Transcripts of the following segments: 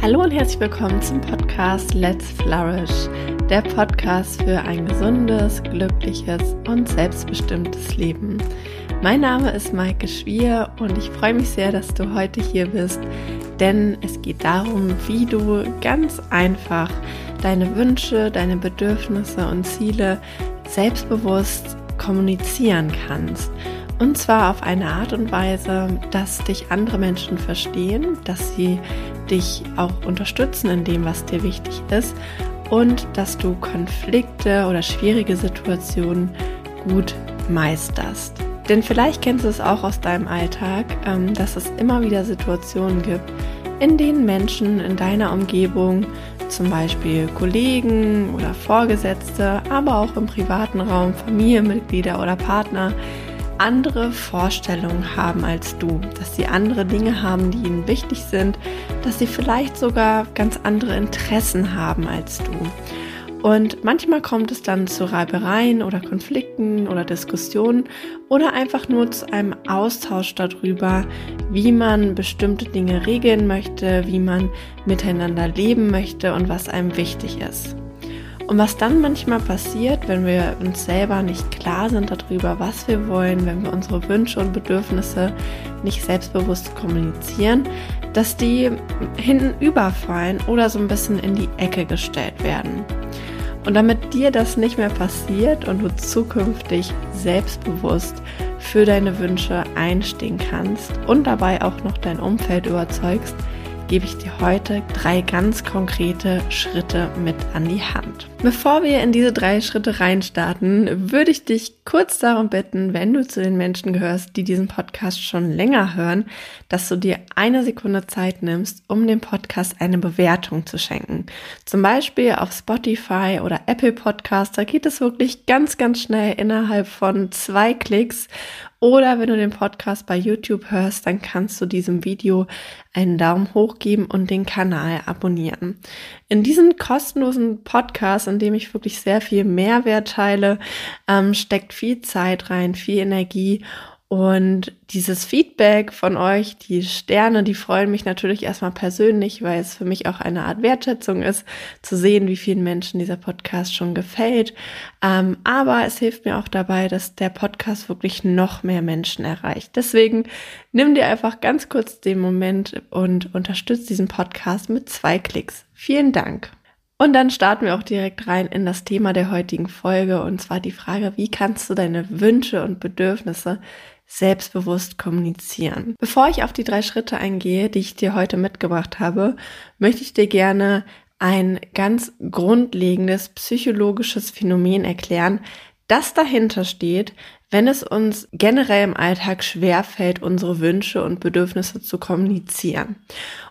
Hallo und herzlich willkommen zum Podcast Let's Flourish, der Podcast für ein gesundes, glückliches und selbstbestimmtes Leben. Mein Name ist Maike Schwier und ich freue mich sehr, dass du heute hier bist, denn es geht darum, wie du ganz einfach deine Wünsche, deine Bedürfnisse und Ziele selbstbewusst kommunizieren kannst und zwar auf eine Art und Weise, dass dich andere Menschen verstehen, dass sie dich auch unterstützen in dem, was dir wichtig ist und dass du Konflikte oder schwierige Situationen gut meisterst. Denn vielleicht kennst du es auch aus deinem Alltag, ähm, dass es immer wieder Situationen gibt, in denen Menschen in deiner Umgebung, zum Beispiel Kollegen oder Vorgesetzte, aber auch im privaten Raum Familienmitglieder oder Partner, andere Vorstellungen haben als du, dass sie andere Dinge haben, die ihnen wichtig sind, dass sie vielleicht sogar ganz andere Interessen haben als du. Und manchmal kommt es dann zu Reibereien oder Konflikten oder Diskussionen oder einfach nur zu einem Austausch darüber, wie man bestimmte Dinge regeln möchte, wie man miteinander leben möchte und was einem wichtig ist. Und was dann manchmal passiert, wenn wir uns selber nicht klar sind darüber, was wir wollen, wenn wir unsere Wünsche und Bedürfnisse nicht selbstbewusst kommunizieren, dass die hinten überfallen oder so ein bisschen in die Ecke gestellt werden. Und damit dir das nicht mehr passiert und du zukünftig selbstbewusst für deine Wünsche einstehen kannst und dabei auch noch dein Umfeld überzeugst, gebe ich dir heute drei ganz konkrete Schritte mit an die Hand. Bevor wir in diese drei Schritte reinstarten, würde ich dich kurz darum bitten, wenn du zu den Menschen gehörst, die diesen Podcast schon länger hören, dass du dir eine Sekunde Zeit nimmst, um dem Podcast eine Bewertung zu schenken. Zum Beispiel auf Spotify oder Apple Podcast. Da geht es wirklich ganz, ganz schnell innerhalb von zwei Klicks oder wenn du den Podcast bei YouTube hörst, dann kannst du diesem Video einen Daumen hoch geben und den Kanal abonnieren. In diesen kostenlosen Podcast, in dem ich wirklich sehr viel Mehrwert teile, ähm, steckt viel Zeit rein, viel Energie und dieses Feedback von euch, die Sterne, die freuen mich natürlich erstmal persönlich, weil es für mich auch eine Art Wertschätzung ist, zu sehen, wie vielen Menschen dieser Podcast schon gefällt. Ähm, aber es hilft mir auch dabei, dass der Podcast wirklich noch mehr Menschen erreicht. Deswegen nimm dir einfach ganz kurz den Moment und unterstütze diesen Podcast mit zwei Klicks. Vielen Dank. Und dann starten wir auch direkt rein in das Thema der heutigen Folge und zwar die Frage, wie kannst du deine Wünsche und Bedürfnisse selbstbewusst kommunizieren. Bevor ich auf die drei Schritte eingehe, die ich dir heute mitgebracht habe, möchte ich dir gerne ein ganz grundlegendes psychologisches Phänomen erklären, das dahinter steht, wenn es uns generell im Alltag schwerfällt, unsere Wünsche und Bedürfnisse zu kommunizieren.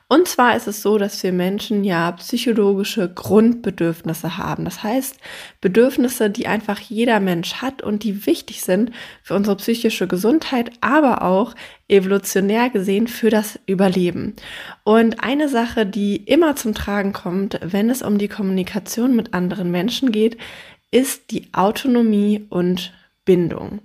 Und zwar ist es so, dass wir Menschen ja psychologische Grundbedürfnisse haben. Das heißt, Bedürfnisse, die einfach jeder Mensch hat und die wichtig sind für unsere psychische Gesundheit, aber auch evolutionär gesehen für das Überleben. Und eine Sache, die immer zum Tragen kommt, wenn es um die Kommunikation mit anderen Menschen geht, ist die Autonomie und Bindung.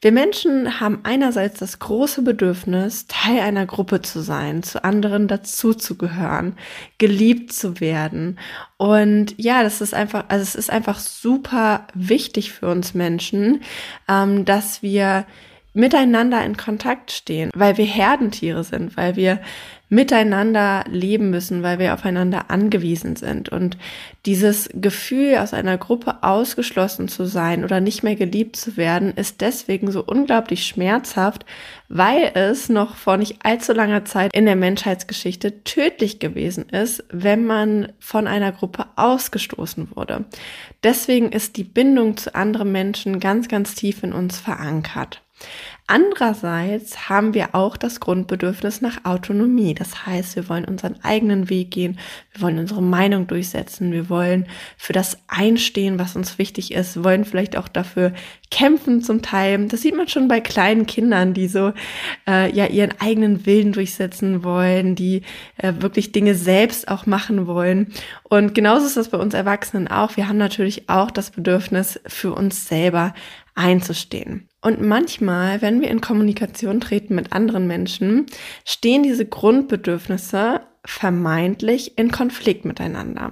Wir Menschen haben einerseits das große Bedürfnis, Teil einer Gruppe zu sein, zu anderen dazuzugehören, geliebt zu werden. Und ja, das ist einfach, also es ist einfach super wichtig für uns Menschen, ähm, dass wir miteinander in Kontakt stehen, weil wir Herdentiere sind, weil wir miteinander leben müssen, weil wir aufeinander angewiesen sind. Und dieses Gefühl, aus einer Gruppe ausgeschlossen zu sein oder nicht mehr geliebt zu werden, ist deswegen so unglaublich schmerzhaft, weil es noch vor nicht allzu langer Zeit in der Menschheitsgeschichte tödlich gewesen ist, wenn man von einer Gruppe ausgestoßen wurde. Deswegen ist die Bindung zu anderen Menschen ganz, ganz tief in uns verankert. Andererseits haben wir auch das Grundbedürfnis nach Autonomie. Das heißt, wir wollen unseren eigenen Weg gehen, wir wollen unsere Meinung durchsetzen, wir wollen für das einstehen, was uns wichtig ist, wollen vielleicht auch dafür kämpfen zum Teil. Das sieht man schon bei kleinen Kindern, die so äh, ja ihren eigenen Willen durchsetzen wollen, die äh, wirklich Dinge selbst auch machen wollen. Und genauso ist das bei uns Erwachsenen auch. Wir haben natürlich auch das Bedürfnis für uns selber einzustehen. Und manchmal, wenn wir in Kommunikation treten mit anderen Menschen, stehen diese Grundbedürfnisse vermeintlich in Konflikt miteinander.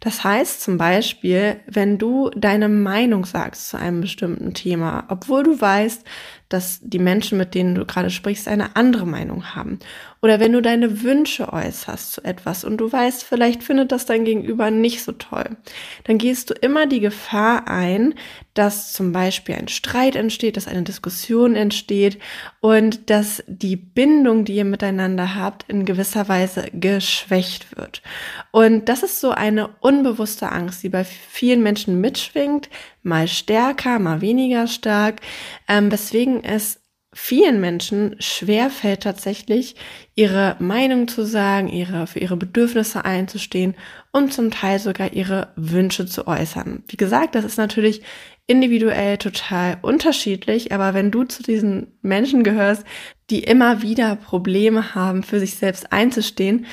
Das heißt zum Beispiel, wenn du deine Meinung sagst zu einem bestimmten Thema, obwohl du weißt, dass die Menschen, mit denen du gerade sprichst, eine andere Meinung haben. Oder wenn du deine Wünsche äußerst zu etwas und du weißt, vielleicht findet das dein Gegenüber nicht so toll, dann gehst du immer die Gefahr ein, dass zum Beispiel ein Streit entsteht, dass eine Diskussion entsteht und dass die Bindung, die ihr miteinander habt, in gewisser Weise geschwächt wird. Und das ist so eine unbewusste Angst, die bei vielen Menschen mitschwingt, mal stärker, mal weniger stark, ähm, weswegen es vielen Menschen schwer fällt tatsächlich, ihre Meinung zu sagen, ihre, für ihre Bedürfnisse einzustehen und zum Teil sogar ihre Wünsche zu äußern. Wie gesagt, das ist natürlich individuell total unterschiedlich, aber wenn du zu diesen Menschen gehörst, die immer wieder Probleme haben, für sich selbst einzustehen,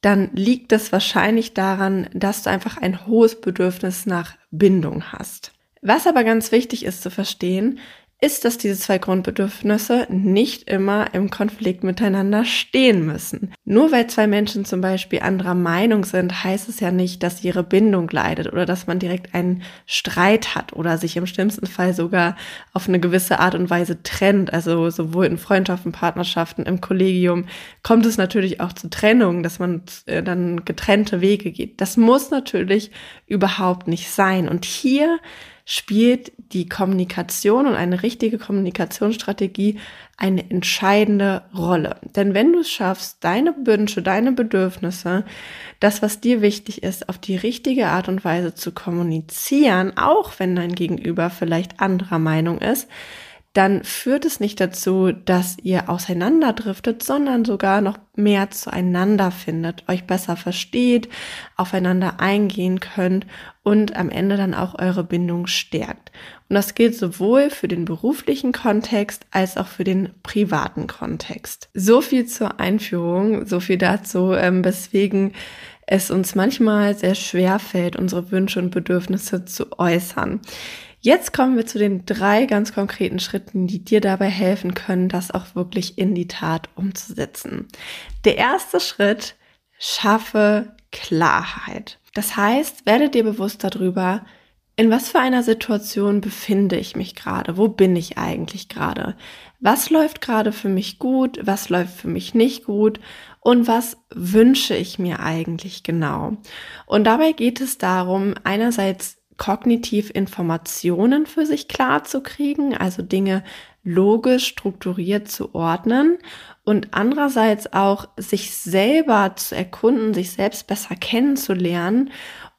dann liegt es wahrscheinlich daran, dass du einfach ein hohes Bedürfnis nach Bindung hast. Was aber ganz wichtig ist zu verstehen, ist, dass diese zwei Grundbedürfnisse nicht immer im Konflikt miteinander stehen müssen. Nur weil zwei Menschen zum Beispiel anderer Meinung sind, heißt es ja nicht, dass ihre Bindung leidet oder dass man direkt einen Streit hat oder sich im schlimmsten Fall sogar auf eine gewisse Art und Weise trennt. Also sowohl in Freundschaften, Partnerschaften, im Kollegium kommt es natürlich auch zu Trennungen, dass man äh, dann getrennte Wege geht. Das muss natürlich überhaupt nicht sein. Und hier spielt die Kommunikation und eine richtige Kommunikationsstrategie eine entscheidende Rolle. Denn wenn du es schaffst, deine Wünsche, deine Bedürfnisse, das, was dir wichtig ist, auf die richtige Art und Weise zu kommunizieren, auch wenn dein Gegenüber vielleicht anderer Meinung ist, dann führt es nicht dazu, dass ihr auseinanderdriftet, sondern sogar noch mehr zueinander findet, euch besser versteht, aufeinander eingehen könnt und am Ende dann auch eure Bindung stärkt. Und das gilt sowohl für den beruflichen Kontext als auch für den privaten Kontext. So viel zur Einführung, so viel dazu, ähm, weswegen es uns manchmal sehr schwer fällt, unsere Wünsche und Bedürfnisse zu äußern. Jetzt kommen wir zu den drei ganz konkreten Schritten, die dir dabei helfen können, das auch wirklich in die Tat umzusetzen. Der erste Schritt, schaffe Klarheit. Das heißt, werde dir bewusst darüber, in was für einer Situation befinde ich mich gerade? Wo bin ich eigentlich gerade? Was läuft gerade für mich gut? Was läuft für mich nicht gut? Und was wünsche ich mir eigentlich genau? Und dabei geht es darum, einerseits kognitiv Informationen für sich klar zu kriegen, also Dinge logisch strukturiert zu ordnen und andererseits auch sich selber zu erkunden, sich selbst besser kennenzulernen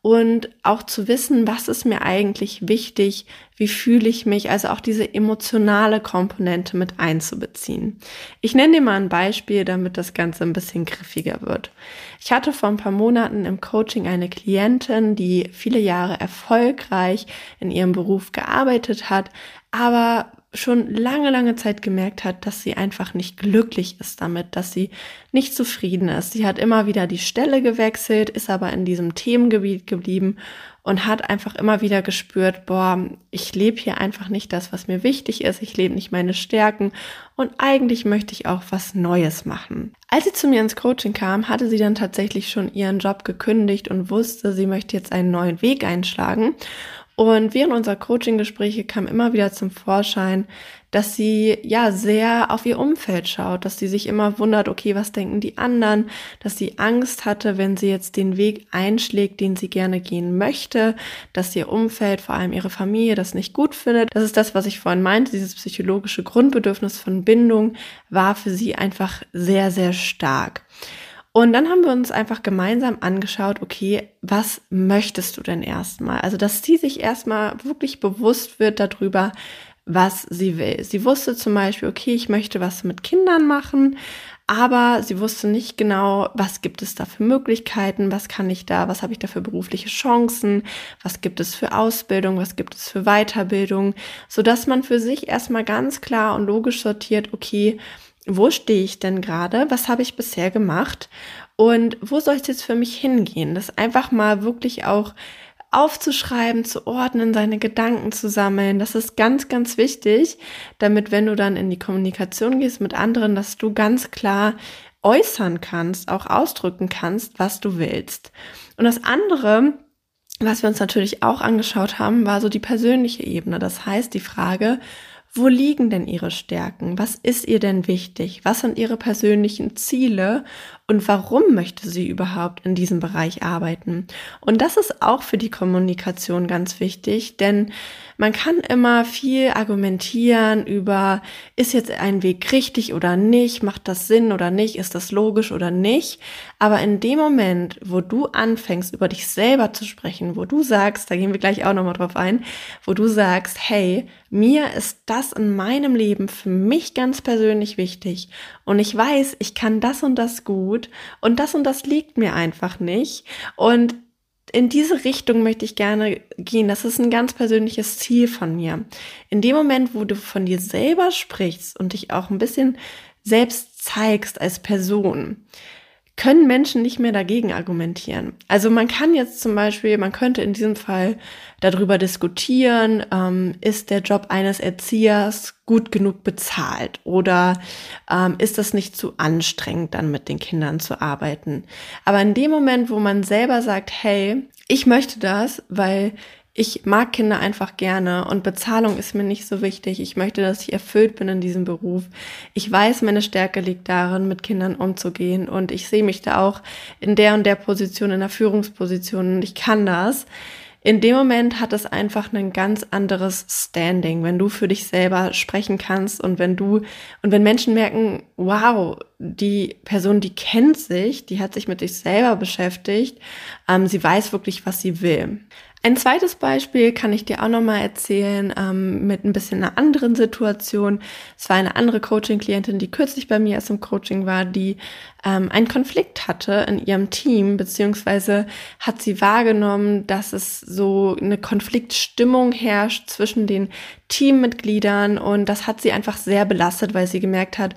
und auch zu wissen, was ist mir eigentlich wichtig, wie fühle ich mich, also auch diese emotionale Komponente mit einzubeziehen. Ich nenne dir mal ein Beispiel, damit das Ganze ein bisschen griffiger wird. Ich hatte vor ein paar Monaten im Coaching eine Klientin, die viele Jahre erfolgreich in ihrem Beruf gearbeitet hat, aber schon lange, lange Zeit gemerkt hat, dass sie einfach nicht glücklich ist damit, dass sie nicht zufrieden ist. Sie hat immer wieder die Stelle gewechselt, ist aber in diesem Themengebiet geblieben und hat einfach immer wieder gespürt, boah, ich lebe hier einfach nicht das, was mir wichtig ist, ich lebe nicht meine Stärken und eigentlich möchte ich auch was Neues machen. Als sie zu mir ins Coaching kam, hatte sie dann tatsächlich schon ihren Job gekündigt und wusste, sie möchte jetzt einen neuen Weg einschlagen und während unserer Coaching-Gespräche kam immer wieder zum Vorschein, dass sie ja sehr auf ihr Umfeld schaut, dass sie sich immer wundert, okay, was denken die anderen, dass sie Angst hatte, wenn sie jetzt den Weg einschlägt, den sie gerne gehen möchte, dass ihr Umfeld, vor allem ihre Familie, das nicht gut findet. Das ist das, was ich vorhin meinte, dieses psychologische Grundbedürfnis von Bindung war für sie einfach sehr, sehr stark. Und dann haben wir uns einfach gemeinsam angeschaut, okay, was möchtest du denn erstmal? Also, dass sie sich erstmal wirklich bewusst wird darüber, was sie will. Sie wusste zum Beispiel, okay, ich möchte was mit Kindern machen, aber sie wusste nicht genau, was gibt es da für Möglichkeiten, was kann ich da, was habe ich da für berufliche Chancen, was gibt es für Ausbildung, was gibt es für Weiterbildung, so dass man für sich erstmal ganz klar und logisch sortiert, okay, wo stehe ich denn gerade? Was habe ich bisher gemacht? Und wo soll es jetzt für mich hingehen? Das einfach mal wirklich auch aufzuschreiben, zu ordnen, seine Gedanken zu sammeln. Das ist ganz, ganz wichtig, damit wenn du dann in die Kommunikation gehst mit anderen, dass du ganz klar äußern kannst, auch ausdrücken kannst, was du willst. Und das andere, was wir uns natürlich auch angeschaut haben, war so die persönliche Ebene. Das heißt, die Frage, wo liegen denn Ihre Stärken? Was ist ihr denn wichtig? Was sind Ihre persönlichen Ziele? Und warum möchte sie überhaupt in diesem Bereich arbeiten? Und das ist auch für die Kommunikation ganz wichtig, denn man kann immer viel argumentieren über, ist jetzt ein Weg richtig oder nicht, macht das Sinn oder nicht, ist das logisch oder nicht. Aber in dem Moment, wo du anfängst, über dich selber zu sprechen, wo du sagst, da gehen wir gleich auch nochmal drauf ein, wo du sagst, hey, mir ist das in meinem Leben für mich ganz persönlich wichtig und ich weiß, ich kann das und das gut und das und das liegt mir einfach nicht und in diese Richtung möchte ich gerne gehen. Das ist ein ganz persönliches Ziel von mir. In dem Moment, wo du von dir selber sprichst und dich auch ein bisschen selbst zeigst als Person, können Menschen nicht mehr dagegen argumentieren. Also man kann jetzt zum Beispiel, man könnte in diesem Fall darüber diskutieren, ähm, ist der Job eines Erziehers gut genug bezahlt oder ähm, ist das nicht zu anstrengend, dann mit den Kindern zu arbeiten. Aber in dem Moment, wo man selber sagt, hey, ich möchte das, weil ich mag Kinder einfach gerne und Bezahlung ist mir nicht so wichtig. Ich möchte, dass ich erfüllt bin in diesem Beruf. Ich weiß, meine Stärke liegt darin, mit Kindern umzugehen und ich sehe mich da auch in der und der Position, in der Führungsposition und ich kann das. In dem Moment hat es einfach ein ganz anderes Standing, wenn du für dich selber sprechen kannst und wenn du und wenn Menschen merken, wow, die Person, die kennt sich, die hat sich mit sich selber beschäftigt, ähm, sie weiß wirklich, was sie will. Ein zweites Beispiel kann ich dir auch nochmal erzählen ähm, mit ein bisschen einer anderen Situation. Es war eine andere Coaching-Klientin, die kürzlich bei mir erst im Coaching war, die ähm, einen Konflikt hatte in ihrem Team, beziehungsweise hat sie wahrgenommen, dass es so eine Konfliktstimmung herrscht zwischen den Teammitgliedern und das hat sie einfach sehr belastet, weil sie gemerkt hat,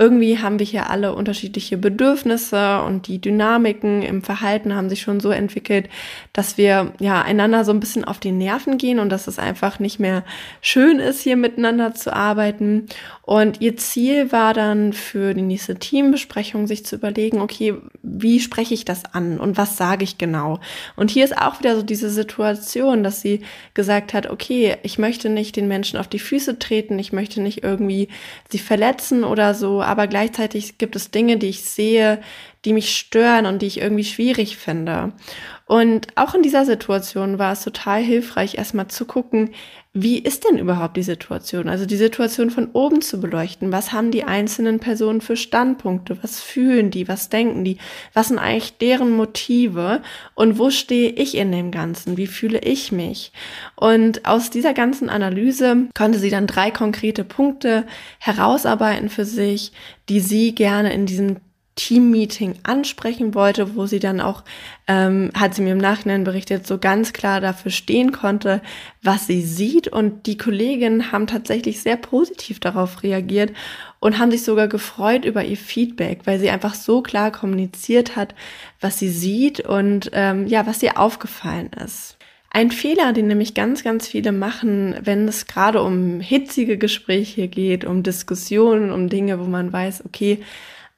irgendwie haben wir hier alle unterschiedliche Bedürfnisse und die Dynamiken im Verhalten haben sich schon so entwickelt, dass wir ja einander so ein bisschen auf die Nerven gehen und dass es einfach nicht mehr schön ist, hier miteinander zu arbeiten. Und ihr Ziel war dann für die nächste Teambesprechung, sich zu überlegen, okay, wie spreche ich das an und was sage ich genau? Und hier ist auch wieder so diese Situation, dass sie gesagt hat, okay, ich möchte nicht den Menschen auf die Füße treten, ich möchte nicht irgendwie sie verletzen oder so, aber gleichzeitig gibt es Dinge, die ich sehe, die mich stören und die ich irgendwie schwierig finde. Und auch in dieser Situation war es total hilfreich, erstmal zu gucken, wie ist denn überhaupt die Situation? Also die Situation von oben zu beleuchten. Was haben die einzelnen Personen für Standpunkte? Was fühlen die? Was denken die? Was sind eigentlich deren Motive? Und wo stehe ich in dem Ganzen? Wie fühle ich mich? Und aus dieser ganzen Analyse konnte sie dann drei konkrete Punkte herausarbeiten für sich, die sie gerne in diesem Team-Meeting ansprechen wollte, wo sie dann auch, ähm, hat sie mir im Nachhinein berichtet, so ganz klar dafür stehen konnte, was sie sieht. Und die Kolleginnen haben tatsächlich sehr positiv darauf reagiert und haben sich sogar gefreut über ihr Feedback, weil sie einfach so klar kommuniziert hat, was sie sieht und ähm, ja, was ihr aufgefallen ist. Ein Fehler, den nämlich ganz, ganz viele machen, wenn es gerade um hitzige Gespräche geht, um Diskussionen, um Dinge, wo man weiß, okay,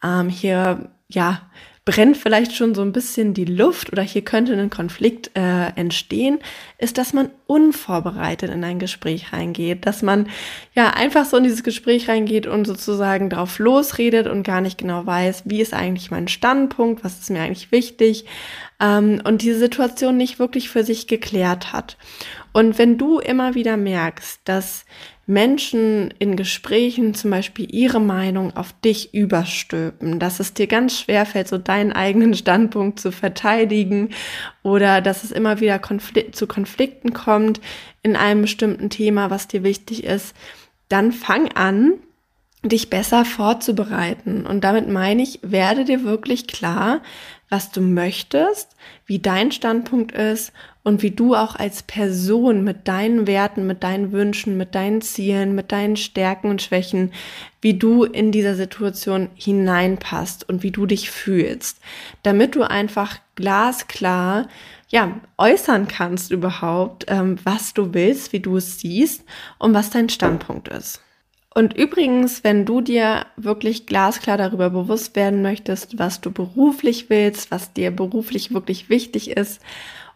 ähm, hier ja brennt vielleicht schon so ein bisschen die Luft oder hier könnte ein Konflikt äh, entstehen, ist, dass man unvorbereitet in ein Gespräch reingeht, dass man ja einfach so in dieses Gespräch reingeht und sozusagen drauf losredet und gar nicht genau weiß, wie ist eigentlich mein Standpunkt, was ist mir eigentlich wichtig ähm, und diese Situation nicht wirklich für sich geklärt hat. Und wenn du immer wieder merkst, dass Menschen in Gesprächen zum Beispiel ihre Meinung auf dich überstülpen, dass es dir ganz schwer fällt, so deinen eigenen Standpunkt zu verteidigen oder dass es immer wieder Konfl zu Konflikten kommt in einem bestimmten Thema, was dir wichtig ist, dann fang an, dich besser vorzubereiten. Und damit meine ich, werde dir wirklich klar, was du möchtest, wie dein Standpunkt ist und wie du auch als Person mit deinen Werten, mit deinen Wünschen, mit deinen Zielen, mit deinen Stärken und Schwächen, wie du in dieser Situation hineinpasst und wie du dich fühlst, damit du einfach glasklar ja äußern kannst überhaupt, ähm, was du willst, wie du es siehst und was dein Standpunkt ist. Und übrigens, wenn du dir wirklich glasklar darüber bewusst werden möchtest, was du beruflich willst, was dir beruflich wirklich wichtig ist,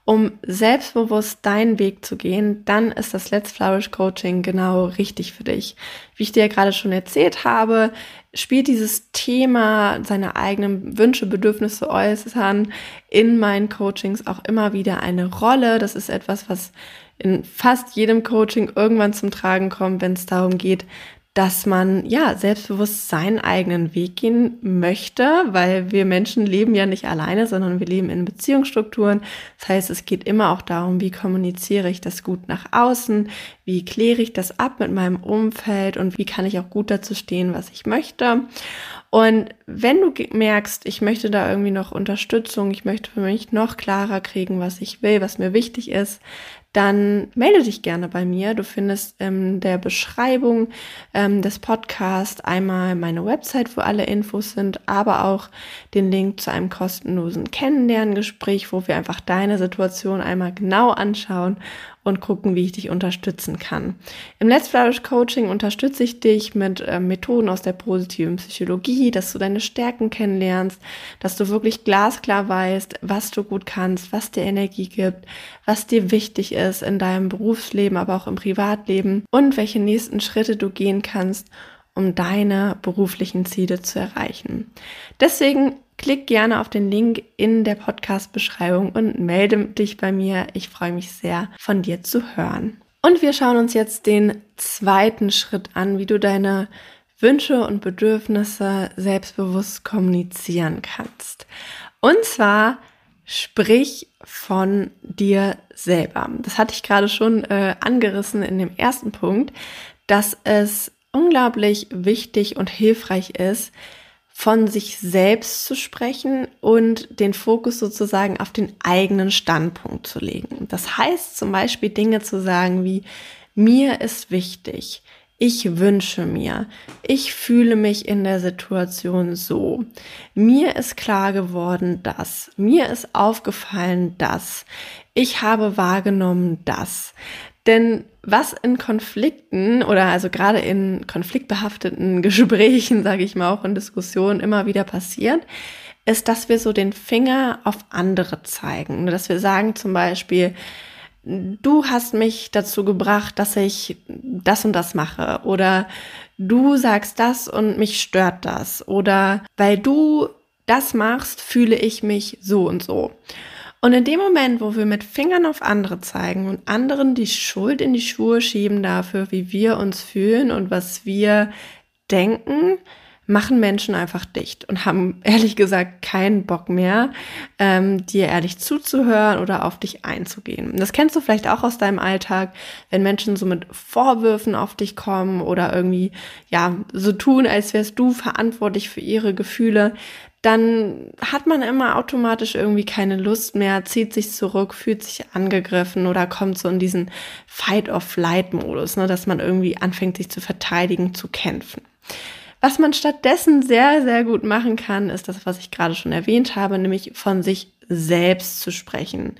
um selbstbewusst deinen Weg zu gehen, dann ist das Let's Flourish Coaching genau richtig für dich. Wie ich dir gerade schon erzählt habe, spielt dieses Thema seine eigenen Wünsche, Bedürfnisse äußern in meinen Coachings auch immer wieder eine Rolle. Das ist etwas, was in fast jedem Coaching irgendwann zum Tragen kommt, wenn es darum geht, dass man ja selbstbewusst seinen eigenen Weg gehen möchte, weil wir Menschen leben ja nicht alleine, sondern wir leben in Beziehungsstrukturen. Das heißt, es geht immer auch darum, wie kommuniziere ich das gut nach außen, wie kläre ich das ab mit meinem Umfeld und wie kann ich auch gut dazu stehen, was ich möchte. Und wenn du merkst, ich möchte da irgendwie noch Unterstützung, ich möchte für mich noch klarer kriegen, was ich will, was mir wichtig ist, dann melde dich gerne bei mir. Du findest in der Beschreibung ähm, des Podcasts einmal meine Website, wo alle Infos sind, aber auch den Link zu einem kostenlosen Kennenlerngespräch, wo wir einfach deine Situation einmal genau anschauen und gucken, wie ich dich unterstützen kann. Im Let's Flourish Coaching unterstütze ich dich mit äh, Methoden aus der positiven Psychologie, dass du deine Stärken kennenlernst, dass du wirklich glasklar weißt, was du gut kannst, was dir Energie gibt, was dir wichtig ist in deinem Berufsleben, aber auch im Privatleben und welche nächsten Schritte du gehen kannst, um deine beruflichen Ziele zu erreichen. Deswegen Klick gerne auf den Link in der Podcast-Beschreibung und melde dich bei mir. Ich freue mich sehr, von dir zu hören. Und wir schauen uns jetzt den zweiten Schritt an, wie du deine Wünsche und Bedürfnisse selbstbewusst kommunizieren kannst. Und zwar sprich von dir selber. Das hatte ich gerade schon äh, angerissen in dem ersten Punkt, dass es unglaublich wichtig und hilfreich ist, von sich selbst zu sprechen und den Fokus sozusagen auf den eigenen Standpunkt zu legen. Das heißt zum Beispiel Dinge zu sagen wie, mir ist wichtig, ich wünsche mir, ich fühle mich in der Situation so, mir ist klar geworden das, mir ist aufgefallen das, ich habe wahrgenommen das. Denn was in Konflikten oder also gerade in konfliktbehafteten Gesprächen, sage ich mal auch in Diskussionen immer wieder passiert, ist, dass wir so den Finger auf andere zeigen. Dass wir sagen zum Beispiel, du hast mich dazu gebracht, dass ich das und das mache oder du sagst das und mich stört das oder weil du das machst, fühle ich mich so und so. Und in dem Moment, wo wir mit Fingern auf andere zeigen und anderen die Schuld in die Schuhe schieben dafür, wie wir uns fühlen und was wir denken, machen Menschen einfach dicht und haben ehrlich gesagt keinen Bock mehr, ähm, dir ehrlich zuzuhören oder auf dich einzugehen. Das kennst du vielleicht auch aus deinem Alltag, wenn Menschen so mit Vorwürfen auf dich kommen oder irgendwie ja so tun, als wärst du verantwortlich für ihre Gefühle dann hat man immer automatisch irgendwie keine Lust mehr, zieht sich zurück, fühlt sich angegriffen oder kommt so in diesen Fight-of-Flight-Modus, ne, dass man irgendwie anfängt, sich zu verteidigen, zu kämpfen. Was man stattdessen sehr, sehr gut machen kann, ist das, was ich gerade schon erwähnt habe, nämlich von sich selbst zu sprechen.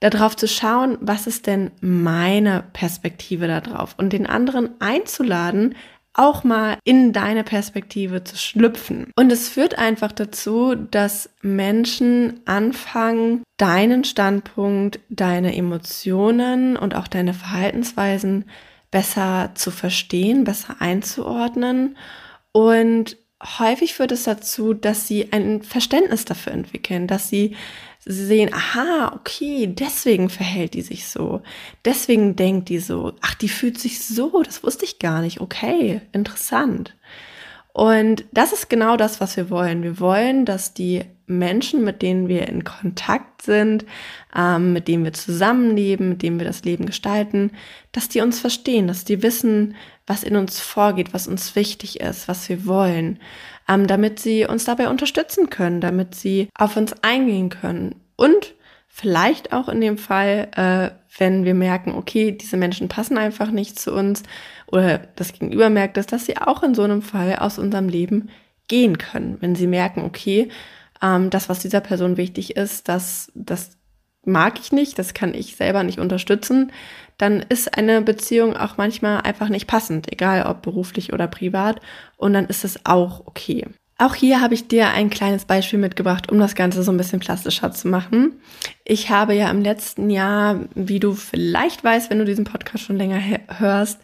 Darauf zu schauen, was ist denn meine Perspektive darauf und den anderen einzuladen, auch mal in deine Perspektive zu schlüpfen. Und es führt einfach dazu, dass Menschen anfangen, deinen Standpunkt, deine Emotionen und auch deine Verhaltensweisen besser zu verstehen, besser einzuordnen. Und häufig führt es dazu, dass sie ein Verständnis dafür entwickeln, dass sie sehen, aha, okay, deswegen verhält die sich so, deswegen denkt die so, ach, die fühlt sich so, das wusste ich gar nicht, okay, interessant. Und das ist genau das, was wir wollen. Wir wollen, dass die Menschen, mit denen wir in Kontakt sind, ähm, mit denen wir zusammenleben, mit denen wir das Leben gestalten, dass die uns verstehen, dass die wissen, was in uns vorgeht, was uns wichtig ist, was wir wollen ähm, damit sie uns dabei unterstützen können, damit sie auf uns eingehen können. Und vielleicht auch in dem Fall, äh, wenn wir merken, okay, diese Menschen passen einfach nicht zu uns oder das Gegenüber merkt es, dass sie auch in so einem Fall aus unserem Leben gehen können. Wenn sie merken, okay, ähm, das, was dieser Person wichtig ist, das, das mag ich nicht, das kann ich selber nicht unterstützen, dann ist eine Beziehung auch manchmal einfach nicht passend, egal ob beruflich oder privat. Und dann ist es auch okay. Auch hier habe ich dir ein kleines Beispiel mitgebracht, um das Ganze so ein bisschen plastischer zu machen. Ich habe ja im letzten Jahr, wie du vielleicht weißt, wenn du diesen Podcast schon länger hörst,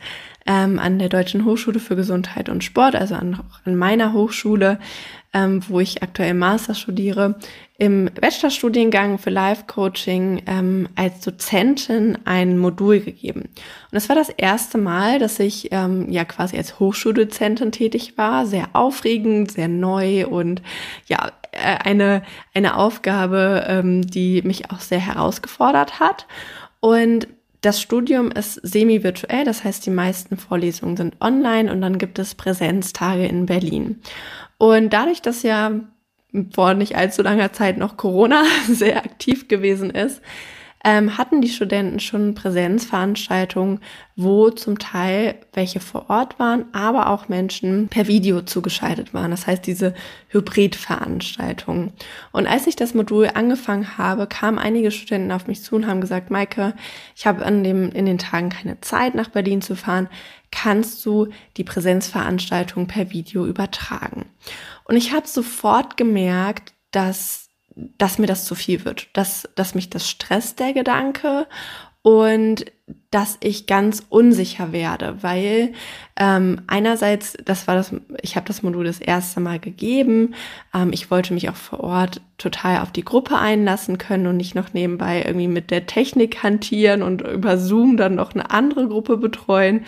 ähm, an der Deutschen Hochschule für Gesundheit und Sport, also an, an meiner Hochschule, ähm, wo ich aktuell Master studiere, im Bachelorstudiengang für Life Coaching ähm, als Dozentin ein Modul gegeben. Und das war das erste Mal, dass ich ähm, ja quasi als Hochschuldozentin tätig war. Sehr aufregend, sehr neu und ja, äh, eine, eine Aufgabe, ähm, die mich auch sehr herausgefordert hat. Und das Studium ist semi-virtuell, das heißt, die meisten Vorlesungen sind online und dann gibt es Präsenztage in Berlin. Und dadurch, dass ja vor nicht allzu langer Zeit noch Corona sehr aktiv gewesen ist, ähm, hatten die Studenten schon Präsenzveranstaltungen, wo zum Teil welche vor Ort waren, aber auch Menschen per Video zugeschaltet waren. Das heißt, diese Hybridveranstaltungen. Und als ich das Modul angefangen habe, kamen einige Studenten auf mich zu und haben gesagt, Maike, ich habe an in den Tagen keine Zeit, nach Berlin zu fahren. Kannst du die Präsenzveranstaltung per Video übertragen? Und ich habe sofort gemerkt, dass, dass mir das zu viel wird, dass, dass mich das stresst, der Gedanke, und dass ich ganz unsicher werde, weil ähm, einerseits, das war das, ich habe das Modul das erste Mal gegeben, ähm, ich wollte mich auch vor Ort total auf die Gruppe einlassen können und nicht noch nebenbei irgendwie mit der Technik hantieren und über Zoom dann noch eine andere Gruppe betreuen.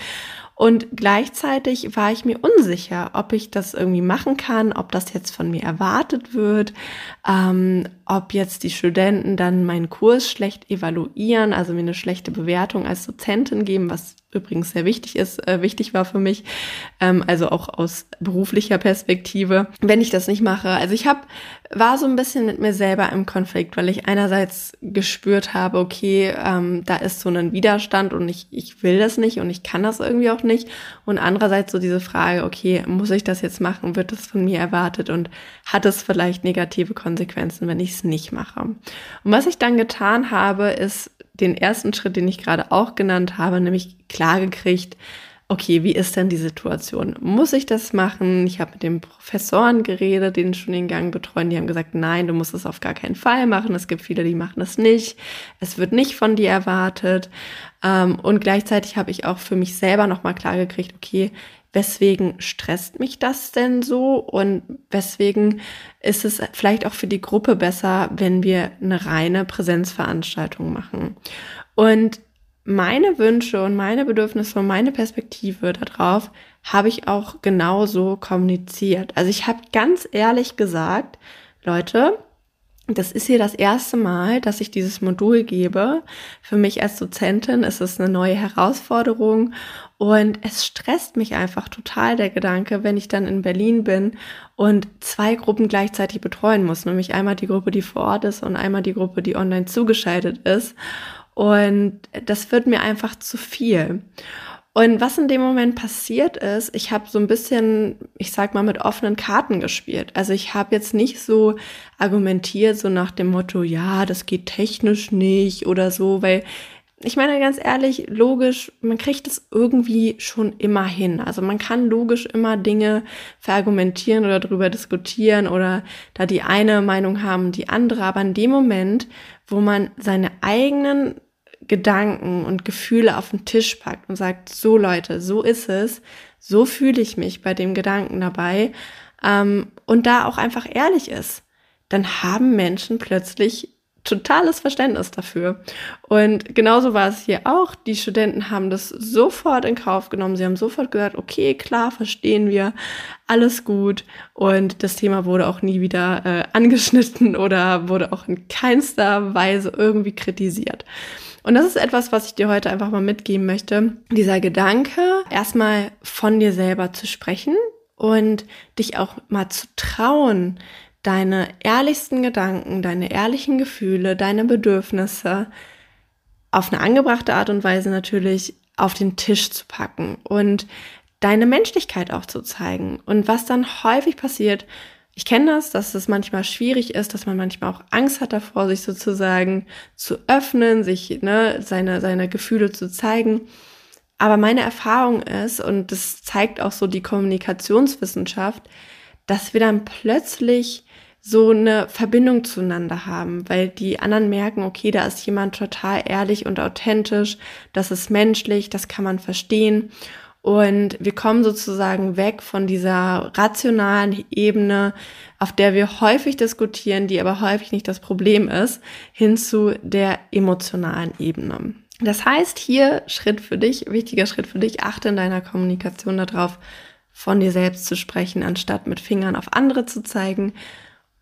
Und gleichzeitig war ich mir unsicher, ob ich das irgendwie machen kann, ob das jetzt von mir erwartet wird, ähm, ob jetzt die Studenten dann meinen Kurs schlecht evaluieren, also mir eine schlechte Bewertung als Dozentin geben, was übrigens sehr wichtig ist, äh, wichtig war für mich, ähm, also auch aus beruflicher Perspektive, wenn ich das nicht mache. Also ich habe war so ein bisschen mit mir selber im Konflikt, weil ich einerseits gespürt habe, okay, ähm, da ist so ein Widerstand und ich, ich will das nicht und ich kann das irgendwie auch nicht. Und andererseits so diese Frage, okay, muss ich das jetzt machen? Wird das von mir erwartet? Und hat es vielleicht negative Konsequenzen, wenn ich es nicht mache? Und was ich dann getan habe, ist den ersten Schritt, den ich gerade auch genannt habe, nämlich klar gekriegt, okay, wie ist denn die Situation? Muss ich das machen? Ich habe mit den Professoren geredet, den Studiengang betreuen, die haben gesagt, nein, du musst es auf gar keinen Fall machen. Es gibt viele, die machen es nicht. Es wird nicht von dir erwartet. Ähm, und gleichzeitig habe ich auch für mich selber nochmal klar gekriegt, okay, weswegen stresst mich das denn so und weswegen ist es vielleicht auch für die Gruppe besser, wenn wir eine reine Präsenzveranstaltung machen. Und meine Wünsche und meine Bedürfnisse und meine Perspektive darauf habe ich auch genauso kommuniziert. Also ich habe ganz ehrlich gesagt, Leute, das ist hier das erste Mal, dass ich dieses Modul gebe. Für mich als Dozentin ist es eine neue Herausforderung und es stresst mich einfach total der Gedanke, wenn ich dann in Berlin bin und zwei Gruppen gleichzeitig betreuen muss, nämlich einmal die Gruppe, die vor Ort ist und einmal die Gruppe, die online zugeschaltet ist. Und das wird mir einfach zu viel. Und was in dem Moment passiert ist, ich habe so ein bisschen, ich sag mal, mit offenen Karten gespielt. Also ich habe jetzt nicht so argumentiert, so nach dem Motto, ja, das geht technisch nicht oder so, weil ich meine ganz ehrlich, logisch, man kriegt es irgendwie schon immer hin. Also man kann logisch immer Dinge verargumentieren oder darüber diskutieren oder da die eine Meinung haben, die andere. Aber in dem Moment, wo man seine eigenen Gedanken und Gefühle auf den Tisch packt und sagt, so Leute, so ist es, so fühle ich mich bei dem Gedanken dabei ähm, und da auch einfach ehrlich ist, dann haben Menschen plötzlich totales Verständnis dafür. Und genauso war es hier auch. Die Studenten haben das sofort in Kauf genommen. Sie haben sofort gesagt, okay, klar, verstehen wir, alles gut. Und das Thema wurde auch nie wieder äh, angeschnitten oder wurde auch in keinster Weise irgendwie kritisiert. Und das ist etwas, was ich dir heute einfach mal mitgeben möchte. Dieser Gedanke, erstmal von dir selber zu sprechen und dich auch mal zu trauen, deine ehrlichsten Gedanken, deine ehrlichen Gefühle, deine Bedürfnisse auf eine angebrachte Art und Weise natürlich auf den Tisch zu packen und deine Menschlichkeit auch zu zeigen. Und was dann häufig passiert, Ich kenne das, dass es manchmal schwierig ist, dass man manchmal auch Angst hat davor, sich sozusagen zu öffnen, sich ne, seine, seine Gefühle zu zeigen. Aber meine Erfahrung ist, und das zeigt auch so die Kommunikationswissenschaft, dass wir dann plötzlich so eine Verbindung zueinander haben, weil die anderen merken, okay, da ist jemand total ehrlich und authentisch, das ist menschlich, das kann man verstehen. Und wir kommen sozusagen weg von dieser rationalen Ebene, auf der wir häufig diskutieren, die aber häufig nicht das Problem ist, hin zu der emotionalen Ebene. Das heißt, hier Schritt für dich, wichtiger Schritt für dich, achte in deiner Kommunikation darauf, von dir selbst zu sprechen, anstatt mit Fingern auf andere zu zeigen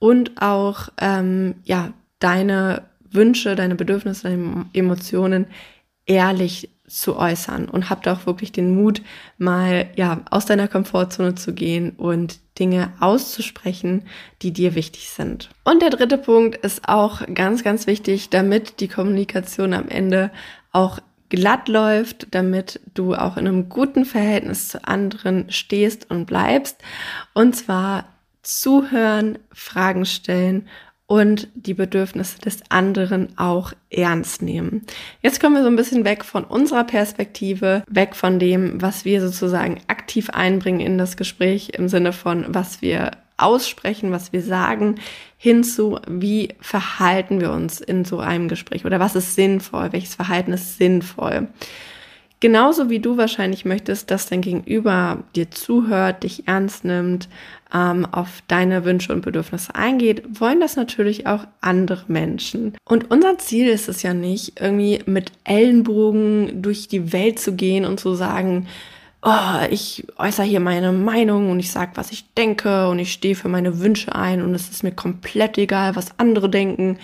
und auch ähm, ja deine Wünsche, deine Bedürfnisse, deine Emotionen ehrlich zu äußern und habt auch wirklich den Mut, mal ja aus deiner Komfortzone zu gehen und Dinge auszusprechen, die dir wichtig sind. Und der dritte Punkt ist auch ganz, ganz wichtig, damit die Kommunikation am Ende auch glatt läuft, damit du auch in einem guten Verhältnis zu anderen stehst und bleibst. Und zwar zuhören, Fragen stellen und die Bedürfnisse des anderen auch ernst nehmen. Jetzt kommen wir so ein bisschen weg von unserer Perspektive, weg von dem, was wir sozusagen aktiv einbringen in das Gespräch im Sinne von, was wir aussprechen, was wir sagen, hinzu, wie verhalten wir uns in so einem Gespräch oder was ist sinnvoll, welches Verhalten ist sinnvoll. Genauso wie du wahrscheinlich möchtest, dass dein Gegenüber dir zuhört, dich ernst nimmt, ähm, auf deine Wünsche und Bedürfnisse eingeht, wollen das natürlich auch andere Menschen. Und unser Ziel ist es ja nicht, irgendwie mit Ellenbogen durch die Welt zu gehen und zu sagen, oh, ich äußere hier meine Meinung und ich sage, was ich denke und ich stehe für meine Wünsche ein und es ist mir komplett egal, was andere denken,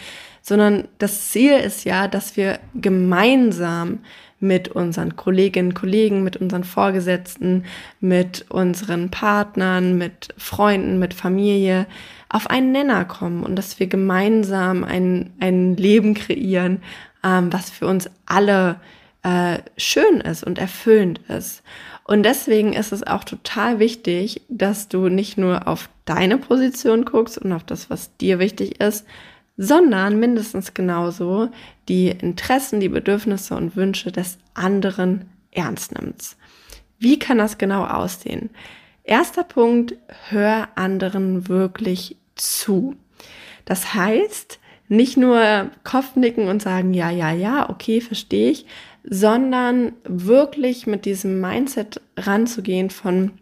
sondern das Ziel ist ja, dass wir gemeinsam mit unseren Kolleginnen, Kollegen, mit unseren Vorgesetzten, mit unseren Partnern, mit Freunden, mit Familie auf einen Nenner kommen und dass wir gemeinsam ein, ein Leben kreieren, ähm, was für uns alle äh, schön ist und erfüllend ist. Und deswegen ist es auch total wichtig, dass du nicht nur auf deine Position guckst und auf das, was dir wichtig ist, sondern mindestens genauso die Interessen, die Bedürfnisse und Wünsche des anderen ernst nimmst. Wie kann das genau aussehen? Erster Punkt, hör anderen wirklich zu. Das heißt, nicht nur Kopfnicken und sagen, ja, ja, ja, okay, verstehe ich, sondern wirklich mit diesem Mindset ranzugehen von,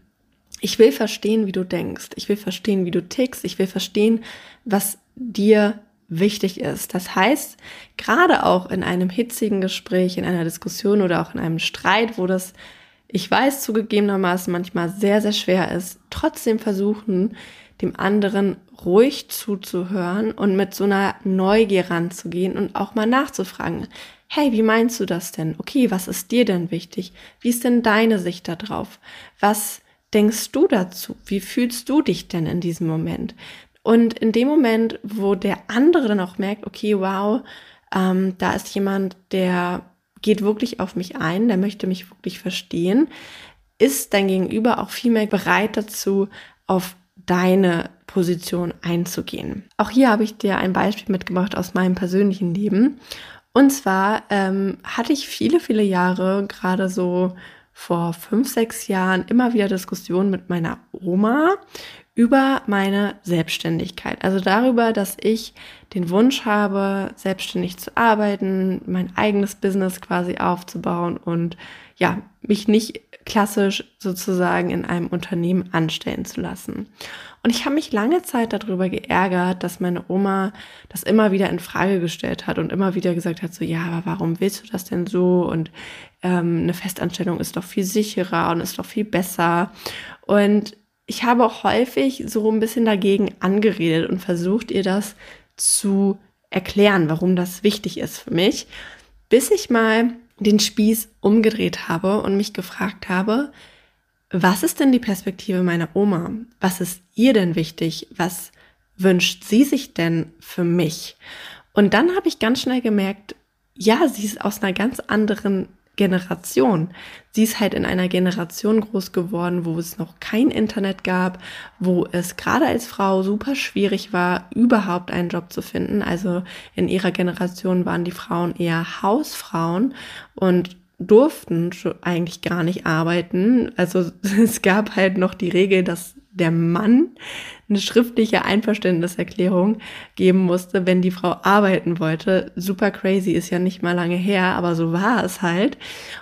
ich will verstehen, wie du denkst, ich will verstehen, wie du tickst, ich will verstehen, was dir wichtig ist. Das heißt, gerade auch in einem hitzigen Gespräch, in einer Diskussion oder auch in einem Streit, wo das, ich weiß, zugegebenermaßen manchmal sehr, sehr schwer ist, trotzdem versuchen, dem anderen ruhig zuzuhören und mit so einer Neugier ranzugehen und auch mal nachzufragen hey, wie meinst du das denn? Okay, was ist dir denn wichtig? Wie ist denn deine Sicht da drauf? Was denkst du dazu? Wie fühlst du dich denn in diesem Moment? Und in dem Moment, wo der andere dann auch merkt, okay, wow, ähm, da ist jemand, der geht wirklich auf mich ein, der möchte mich wirklich verstehen, ist dein Gegenüber auch viel mehr bereit dazu, auf deine Position einzugehen. Auch hier habe ich dir ein Beispiel mitgebracht aus meinem persönlichen Leben. Und zwar ähm, hatte ich viele, viele Jahre, gerade so vor fünf, sechs Jahren, immer wieder Diskussionen mit meiner Oma über meine Selbstständigkeit. Also darüber, dass ich den Wunsch habe, selbstständig zu arbeiten, mein eigenes Business quasi aufzubauen und ja, mich nicht klassisch sozusagen in einem Unternehmen anstellen zu lassen. Und ich habe mich lange Zeit darüber geärgert, dass meine Oma das immer wieder in Frage gestellt hat und immer wieder gesagt hat, so ja, aber warum willst du das denn so? Und ähm, eine Festanstellung ist doch viel sicherer und ist doch viel besser. Und ich habe auch häufig so ein bisschen dagegen angeredet und versucht, ihr das zu erklären, warum das wichtig ist für mich, bis ich mal den Spieß umgedreht habe und mich gefragt habe, was ist denn die Perspektive meiner Oma? Was ist ihr denn wichtig? Was wünscht sie sich denn für mich? Und dann habe ich ganz schnell gemerkt, ja, sie ist aus einer ganz anderen Generation. Sie ist halt in einer Generation groß geworden, wo es noch kein Internet gab, wo es gerade als Frau super schwierig war, überhaupt einen Job zu finden. Also in ihrer Generation waren die Frauen eher Hausfrauen und durften eigentlich gar nicht arbeiten. Also es gab halt noch die Regel, dass der Mann eine schriftliche Einverständniserklärung geben musste, wenn die Frau arbeiten wollte. Super crazy, ist ja nicht mal lange her, aber so war es halt.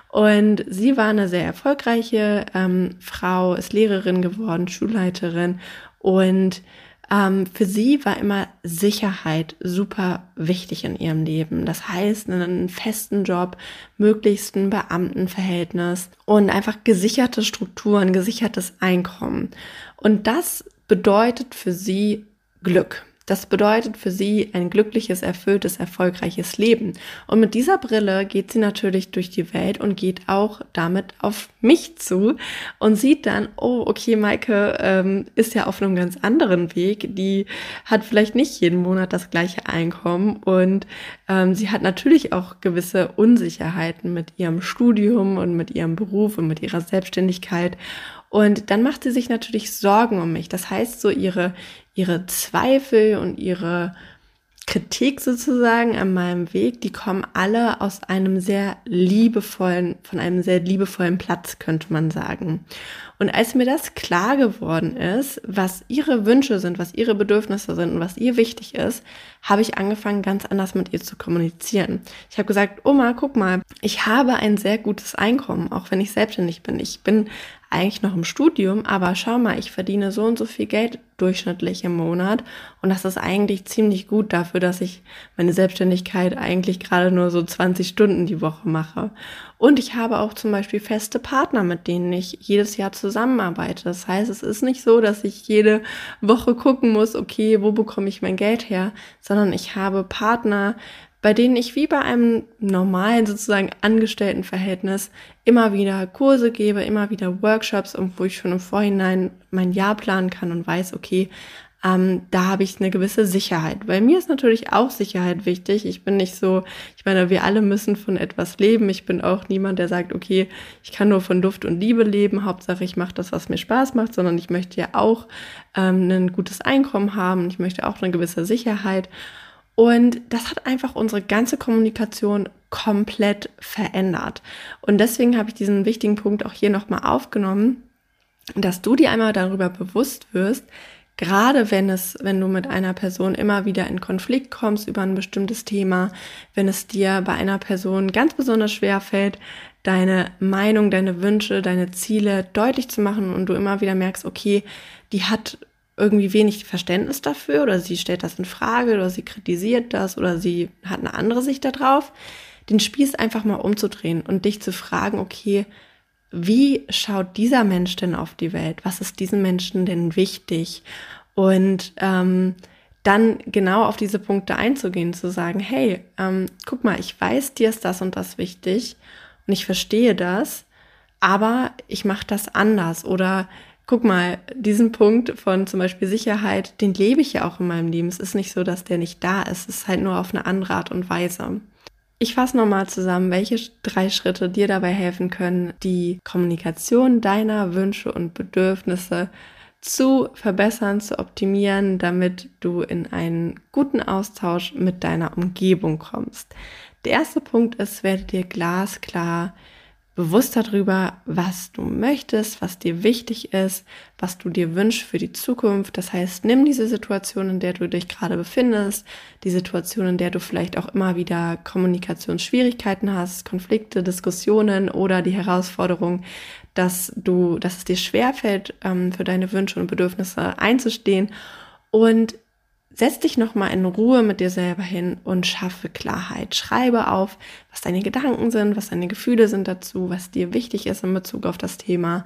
Und sie war eine sehr erfolgreiche ähm, Frau, ist Lehrerin geworden, Schulleiterin und ähm, für sie war immer Sicherheit super wichtig in ihrem Leben. Das heißt, einen festen Job, möglichst ein Beamtenverhältnis und einfach gesicherte Strukturen, gesichertes Einkommen. Und das bedeutet für sie Glück. Das bedeutet für sie ein glückliches, erfülltes, erfolgreiches Leben. Und mit dieser Brille geht sie natürlich durch die Welt und geht auch damit auf mich zu und sieht dann, oh, okay, Maike ähm, ist ja auf einem ganz anderen Weg. Die hat vielleicht nicht jeden Monat das gleiche Einkommen und ähm, sie hat natürlich auch gewisse Unsicherheiten mit ihrem Studium und mit ihrem Beruf und mit ihrer Selbstständigkeit. Und dann macht sie sich natürlich Sorgen um mich. Das heißt, so ihre, ihre Zweifel und ihre Kritik sozusagen an meinem Weg, die kommen alle aus einem sehr liebevollen, von einem sehr liebevollen Platz, könnte man sagen. Und als mir das klar geworden ist, was ihre Wünsche sind, was ihre Bedürfnisse sind und was ihr wichtig ist, habe ich angefangen, ganz anders mit ihr zu kommunizieren. Ich habe gesagt, Oma, guck mal, ich habe ein sehr gutes Einkommen, auch wenn ich selbstständig bin. Ich bin eigentlich noch im Studium, aber schau mal, ich verdiene so und so viel Geld durchschnittlich im Monat und das ist eigentlich ziemlich gut dafür, dass ich meine Selbstständigkeit eigentlich gerade nur so 20 Stunden die Woche mache. Und ich habe auch zum Beispiel feste Partner, mit denen ich jedes Jahr zusammenarbeite. Das heißt, es ist nicht so, dass ich jede Woche gucken muss, okay, wo bekomme ich mein Geld her, sondern ich habe Partner, bei denen ich wie bei einem normalen sozusagen Angestelltenverhältnis immer wieder Kurse gebe, immer wieder Workshops und wo ich schon im Vorhinein mein Jahr planen kann und weiß, okay, ähm, da habe ich eine gewisse Sicherheit. Weil mir ist natürlich auch Sicherheit wichtig. Ich bin nicht so, ich meine, wir alle müssen von etwas leben. Ich bin auch niemand, der sagt, okay, ich kann nur von Luft und Liebe leben. Hauptsache, ich mache das, was mir Spaß macht, sondern ich möchte ja auch ähm, ein gutes Einkommen haben. Ich möchte auch eine gewisse Sicherheit. Und das hat einfach unsere ganze Kommunikation komplett verändert. Und deswegen habe ich diesen wichtigen Punkt auch hier nochmal aufgenommen, dass du dir einmal darüber bewusst wirst, gerade wenn es, wenn du mit einer Person immer wieder in Konflikt kommst über ein bestimmtes Thema, wenn es dir bei einer Person ganz besonders schwer fällt, deine Meinung, deine Wünsche, deine Ziele deutlich zu machen und du immer wieder merkst, okay, die hat irgendwie wenig Verständnis dafür oder sie stellt das in Frage oder sie kritisiert das oder sie hat eine andere Sicht darauf, den Spieß einfach mal umzudrehen und dich zu fragen, okay, wie schaut dieser Mensch denn auf die Welt? Was ist diesem Menschen denn wichtig? Und ähm, dann genau auf diese Punkte einzugehen, zu sagen, hey, ähm, guck mal, ich weiß, dir ist das und das wichtig und ich verstehe das, aber ich mache das anders oder guck mal, diesen Punkt von zum Beispiel Sicherheit, den lebe ich ja auch in meinem Leben. Es ist nicht so, dass der nicht da ist. Es ist halt nur auf eine andere Art und Weise. Ich fasse nochmal zusammen, welche drei Schritte dir dabei helfen können, die Kommunikation deiner Wünsche und Bedürfnisse zu verbessern, zu optimieren, damit du in einen guten Austausch mit deiner Umgebung kommst. Der erste Punkt ist, werde dir glasklar bewusst darüber, was du möchtest, was dir wichtig ist, was du dir wünschst für die Zukunft. Das heißt, nimm diese Situation, in der du dich gerade befindest, die Situation, in der du vielleicht auch immer wieder Kommunikationsschwierigkeiten hast, Konflikte, Diskussionen oder die Herausforderung, dass du, dass es dir schwerfällt, ähm, für deine Wünsche und Bedürfnisse einzustehen und setz dich nochmal in Ruhe mit dir selber hin und schaffe Klarheit. Schreibe auf, was deine Gedanken sind, was deine Gefühle sind dazu, was dir wichtig ist in Bezug auf das Thema.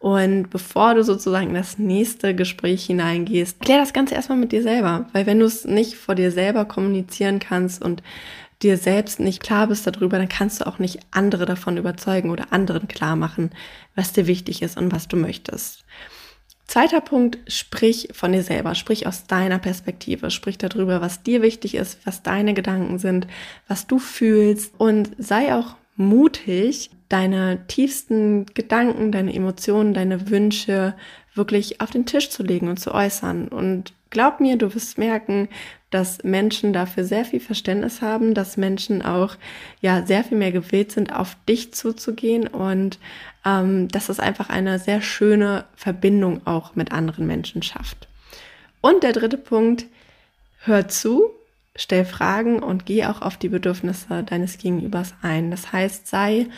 Und bevor du sozusagen in das nächste Gespräch hineingehst, klär das Ganze erstmal mit dir selber. Weil wenn du es nicht vor dir selber kommunizieren kannst und dir selbst nicht klar bist darüber, dann kannst du auch nicht andere davon überzeugen oder anderen klar machen, was dir wichtig ist und was du möchtest. Zweiter Punkt, sprich von dir selber, sprich aus deiner Perspektive, sprich darüber, was dir wichtig ist, was deine Gedanken sind, was du fühlst und sei auch mutig, deine tiefsten Gedanken, deine Emotionen, deine Wünsche wirklich auf den Tisch zu legen und zu äußern. Und glaub mir, du wirst merken, dass Menschen dafür sehr viel Verständnis haben, dass Menschen auch ja sehr viel mehr gewillt sind, auf dich zuzugehen und ähm, dass es einfach eine sehr schöne Verbindung auch mit anderen Menschen schafft. Und der dritte Punkt, hör zu, stell Fragen und geh auch auf die Bedürfnisse deines Gegenübers ein. Das heißt, sei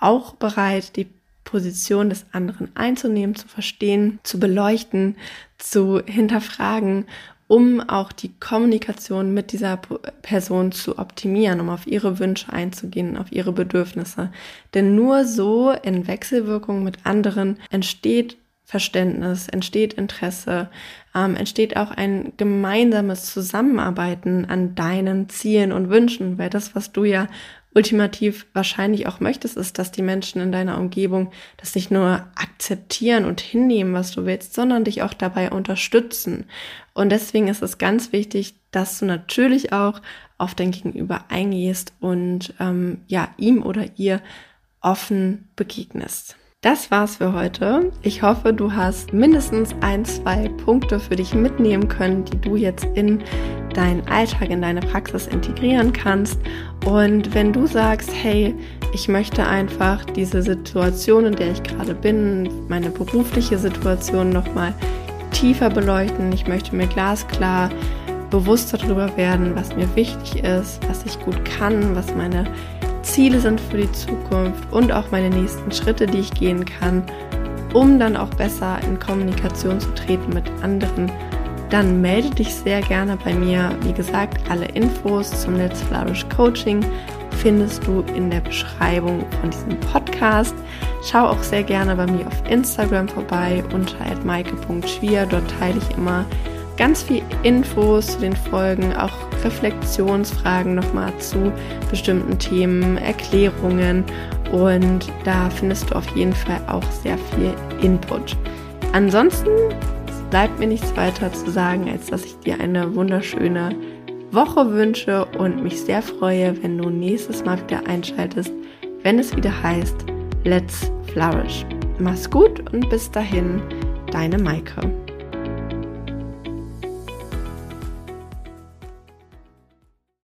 auch bereit, die Position des anderen einzunehmen, zu verstehen, zu beleuchten, zu hinterfragen, um auch die Kommunikation mit dieser Person zu optimieren, um auf ihre Wünsche einzugehen, auf ihre Bedürfnisse. Denn nur so in Wechselwirkung mit anderen entsteht Verständnis, entsteht Interesse, ähm, entsteht auch ein gemeinsames Zusammenarbeiten an deinen Zielen und Wünschen, weil das, was du ja ultimativ wahrscheinlich auch möchtest, ist, dass die Menschen in deiner Umgebung das nicht nur akzeptieren und hinnehmen, was du willst, sondern dich auch dabei unterstützen. Und deswegen ist es ganz wichtig, dass du natürlich auch auf dein Gegenüber eingehst und ähm, ja, ihm oder ihr offen begegnest. Das war's für heute. Ich hoffe, du hast mindestens ein, zwei Punkte für dich mitnehmen können, die du jetzt in deinen Alltag, in deine Praxis integrieren kannst. Und wenn du sagst, hey, ich möchte einfach diese Situation, in der ich gerade bin, meine berufliche Situation nochmal tiefer beleuchten, ich möchte mir glasklar bewusster darüber werden, was mir wichtig ist, was ich gut kann, was meine Ziele sind für die Zukunft und auch meine nächsten Schritte, die ich gehen kann, um dann auch besser in Kommunikation zu treten mit anderen, dann melde dich sehr gerne bei mir. Wie gesagt, alle Infos zum Let's Flourish Coaching findest du in der Beschreibung von diesem Podcast. Schau auch sehr gerne bei mir auf Instagram vorbei unter maike.schwier. Dort teile ich immer ganz viel Infos zu den Folgen, auch Reflexionsfragen nochmal zu bestimmten Themen, Erklärungen und da findest du auf jeden Fall auch sehr viel Input. Ansonsten bleibt mir nichts weiter zu sagen, als dass ich dir eine wunderschöne Woche wünsche und mich sehr freue, wenn du nächstes Mal wieder einschaltest, wenn es wieder heißt Let's Flourish. Mach's gut und bis dahin, deine Maike.